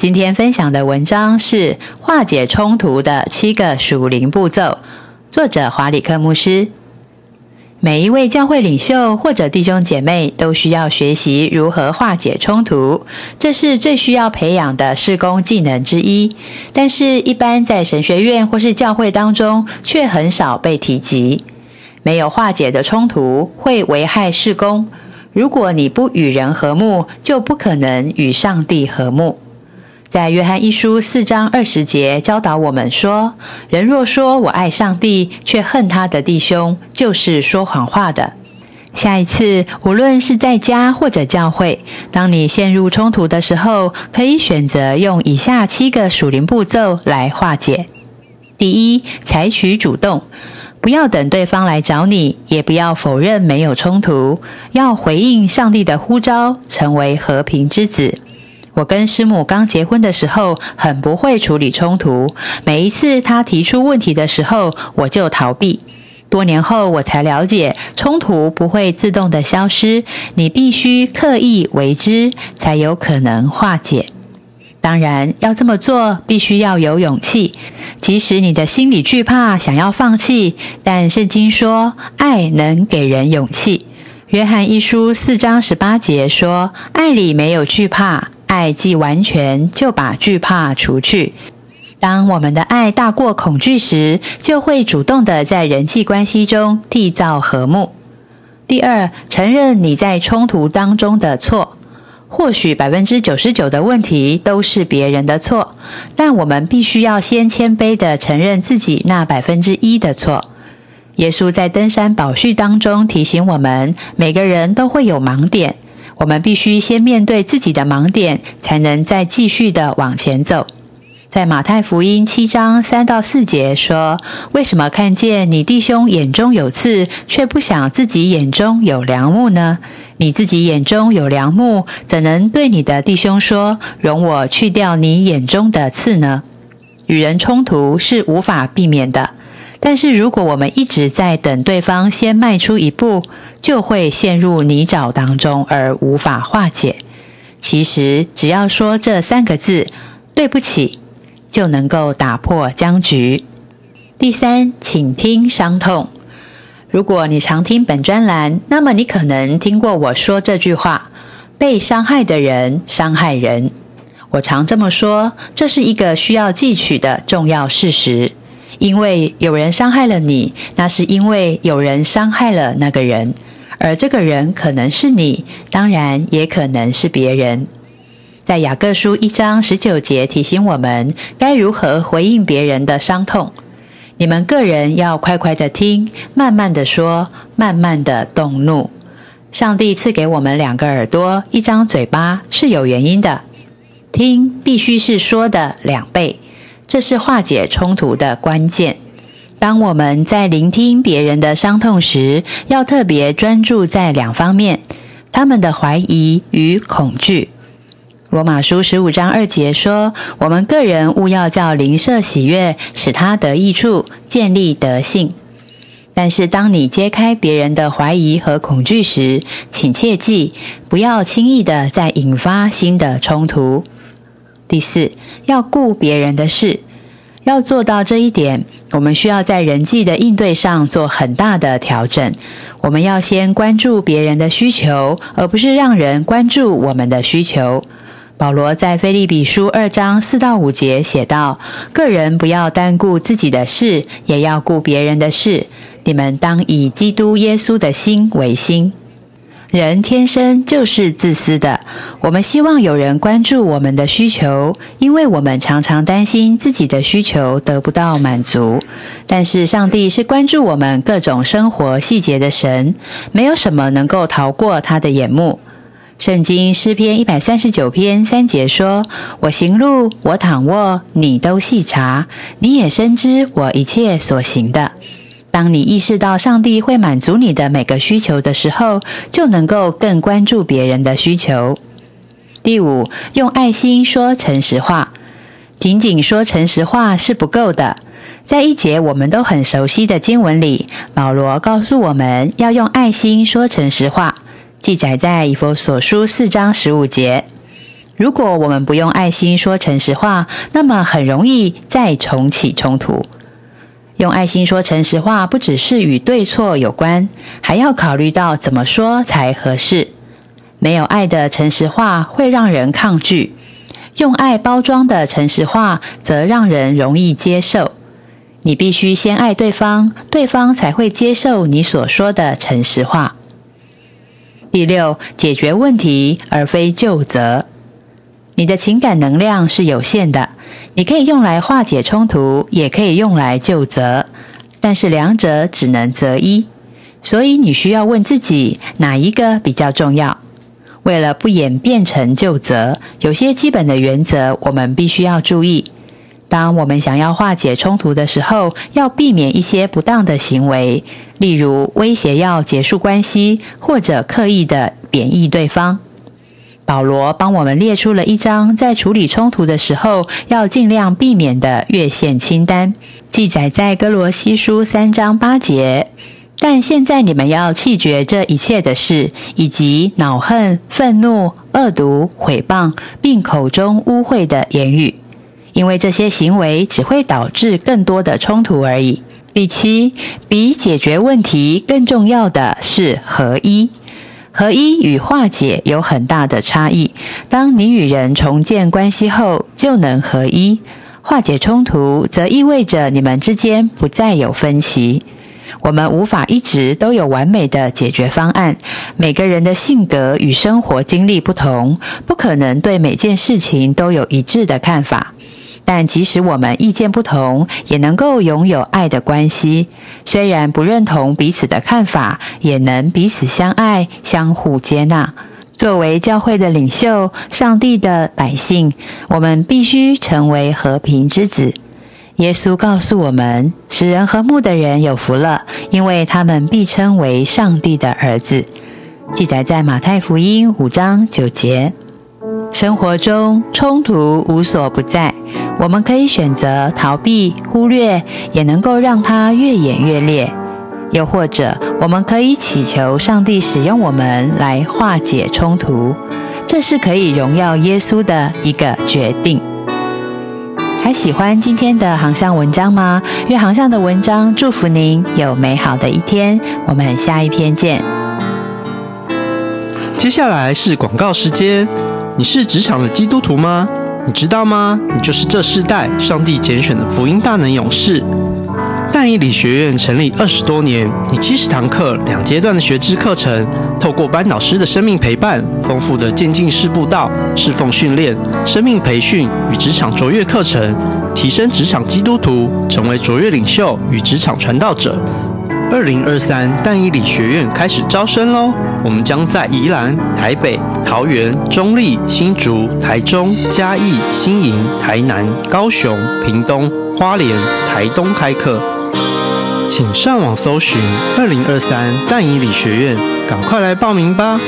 今天分享的文章是化解冲突的七个属灵步骤，作者华里克牧师。每一位教会领袖或者弟兄姐妹都需要学习如何化解冲突，这是最需要培养的事工技能之一。但是，一般在神学院或是教会当中却很少被提及。没有化解的冲突会危害事工。如果你不与人和睦，就不可能与上帝和睦。在约翰一书四章二十节教导我们说：“人若说我爱上帝，却恨他的弟兄，就是说谎话的。”下一次，无论是在家或者教会，当你陷入冲突的时候，可以选择用以下七个属灵步骤来化解。第一，采取主动，不要等对方来找你，也不要否认没有冲突，要回应上帝的呼召，成为和平之子。我跟师母刚结婚的时候，很不会处理冲突。每一次他提出问题的时候，我就逃避。多年后，我才了解，冲突不会自动的消失，你必须刻意为之，才有可能化解。当然，要这么做，必须要有勇气。即使你的心里惧怕，想要放弃，但圣经说，爱能给人勇气。约翰一书四章十八节说，爱里没有惧怕。爱既完全，就把惧怕除去。当我们的爱大过恐惧时，就会主动的在人际关系中缔造和睦。第二，承认你在冲突当中的错。或许百分之九十九的问题都是别人的错，但我们必须要先谦卑的承认自己那百分之一的错。耶稣在登山宝训当中提醒我们，每个人都会有盲点。我们必须先面对自己的盲点，才能再继续的往前走。在马太福音七章三到四节说：“为什么看见你弟兄眼中有刺，却不想自己眼中有梁木呢？你自己眼中有梁木，怎能对你的弟兄说：容我去掉你眼中的刺呢？”与人冲突是无法避免的。但是，如果我们一直在等对方先迈出一步，就会陷入泥沼当中而无法化解。其实，只要说这三个字“对不起”，就能够打破僵局。第三，请听伤痛。如果你常听本专栏，那么你可能听过我说这句话：“被伤害的人伤害人。”我常这么说，这是一个需要记取的重要事实。因为有人伤害了你，那是因为有人伤害了那个人，而这个人可能是你，当然也可能是别人。在雅各书一章十九节提醒我们该如何回应别人的伤痛。你们个人要快快的听，慢慢的说，慢慢的动怒。上帝赐给我们两个耳朵，一张嘴巴是有原因的，听必须是说的两倍。这是化解冲突的关键。当我们在聆听别人的伤痛时，要特别专注在两方面：他们的怀疑与恐惧。罗马书十五章二节说：“我们个人务要叫灵舍喜悦，使他得益处，建立德性。”但是，当你揭开别人的怀疑和恐惧时，请切记，不要轻易的再引发新的冲突。第四，要顾别人的事，要做到这一点，我们需要在人际的应对上做很大的调整。我们要先关注别人的需求，而不是让人关注我们的需求。保罗在菲利比书二章四到五节写道：“个人不要单顾自己的事，也要顾别人的事。你们当以基督耶稣的心为心。”人天生就是自私的。我们希望有人关注我们的需求，因为我们常常担心自己的需求得不到满足。但是上帝是关注我们各种生活细节的神，没有什么能够逃过他的眼目。圣经诗篇一百三十九篇三节说：“我行路，我躺卧，你都细察，你也深知我一切所行的。”当你意识到上帝会满足你的每个需求的时候，就能够更关注别人的需求。第五，用爱心说诚实话。仅仅说诚实话是不够的。在一节我们都很熟悉的经文里，保罗告诉我们要用爱心说诚实话。记载在以弗所书四章十五节。如果我们不用爱心说诚实话，那么很容易再重启冲突。用爱心说诚实话，不只是与对错有关，还要考虑到怎么说才合适。没有爱的诚实话会让人抗拒，用爱包装的诚实话则让人容易接受。你必须先爱对方，对方才会接受你所说的诚实话。第六，解决问题而非就责。你的情感能量是有限的，你可以用来化解冲突，也可以用来就责，但是两者只能择一。所以你需要问自己，哪一个比较重要？为了不演变成就责，有些基本的原则我们必须要注意。当我们想要化解冲突的时候，要避免一些不当的行为，例如威胁要结束关系，或者刻意的贬义对方。保罗帮我们列出了一张在处理冲突的时候要尽量避免的越线清单，记载在哥罗西书三章八节。但现在你们要弃绝这一切的事，以及恼恨、愤怒、恶毒、毁谤，并口中污秽的言语。因为这些行为只会导致更多的冲突而已。第七，比解决问题更重要的是合一。合一与化解有很大的差异。当你与人重建关系后，就能合一。化解冲突，则意味着你们之间不再有分歧。我们无法一直都有完美的解决方案。每个人的性格与生活经历不同，不可能对每件事情都有一致的看法。但即使我们意见不同，也能够拥有爱的关系。虽然不认同彼此的看法，也能彼此相爱、相互接纳。作为教会的领袖、上帝的百姓，我们必须成为和平之子。耶稣告诉我们：“使人和睦的人有福了，因为他们必称为上帝的儿子。”记载在马太福音五章九节。生活中冲突无所不在，我们可以选择逃避、忽略，也能够让它越演越烈。又或者，我们可以祈求上帝使用我们来化解冲突，这是可以荣耀耶稣的一个决定。还喜欢今天的航向文章吗？愿航向的文章祝福您有美好的一天。我们下一篇见。接下来是广告时间。你是职场的基督徒吗？你知道吗？你就是这世代上帝拣选的福音大能勇士。但以理学院成立二十多年，以七十堂课、两阶段的学知课程，透过班导师的生命陪伴、丰富的渐进式步道、侍奉训练、生命培训与职场卓越课程，提升职场基督徒，成为卓越领袖与职场传道者。二零二三淡以理学院开始招生喽！我们将在宜兰、台北、桃园、中立、新竹、台中、嘉义、新营、台南、高雄、屏东、花莲、台东开课，请上网搜寻二零二三淡宜理学院，赶快来报名吧！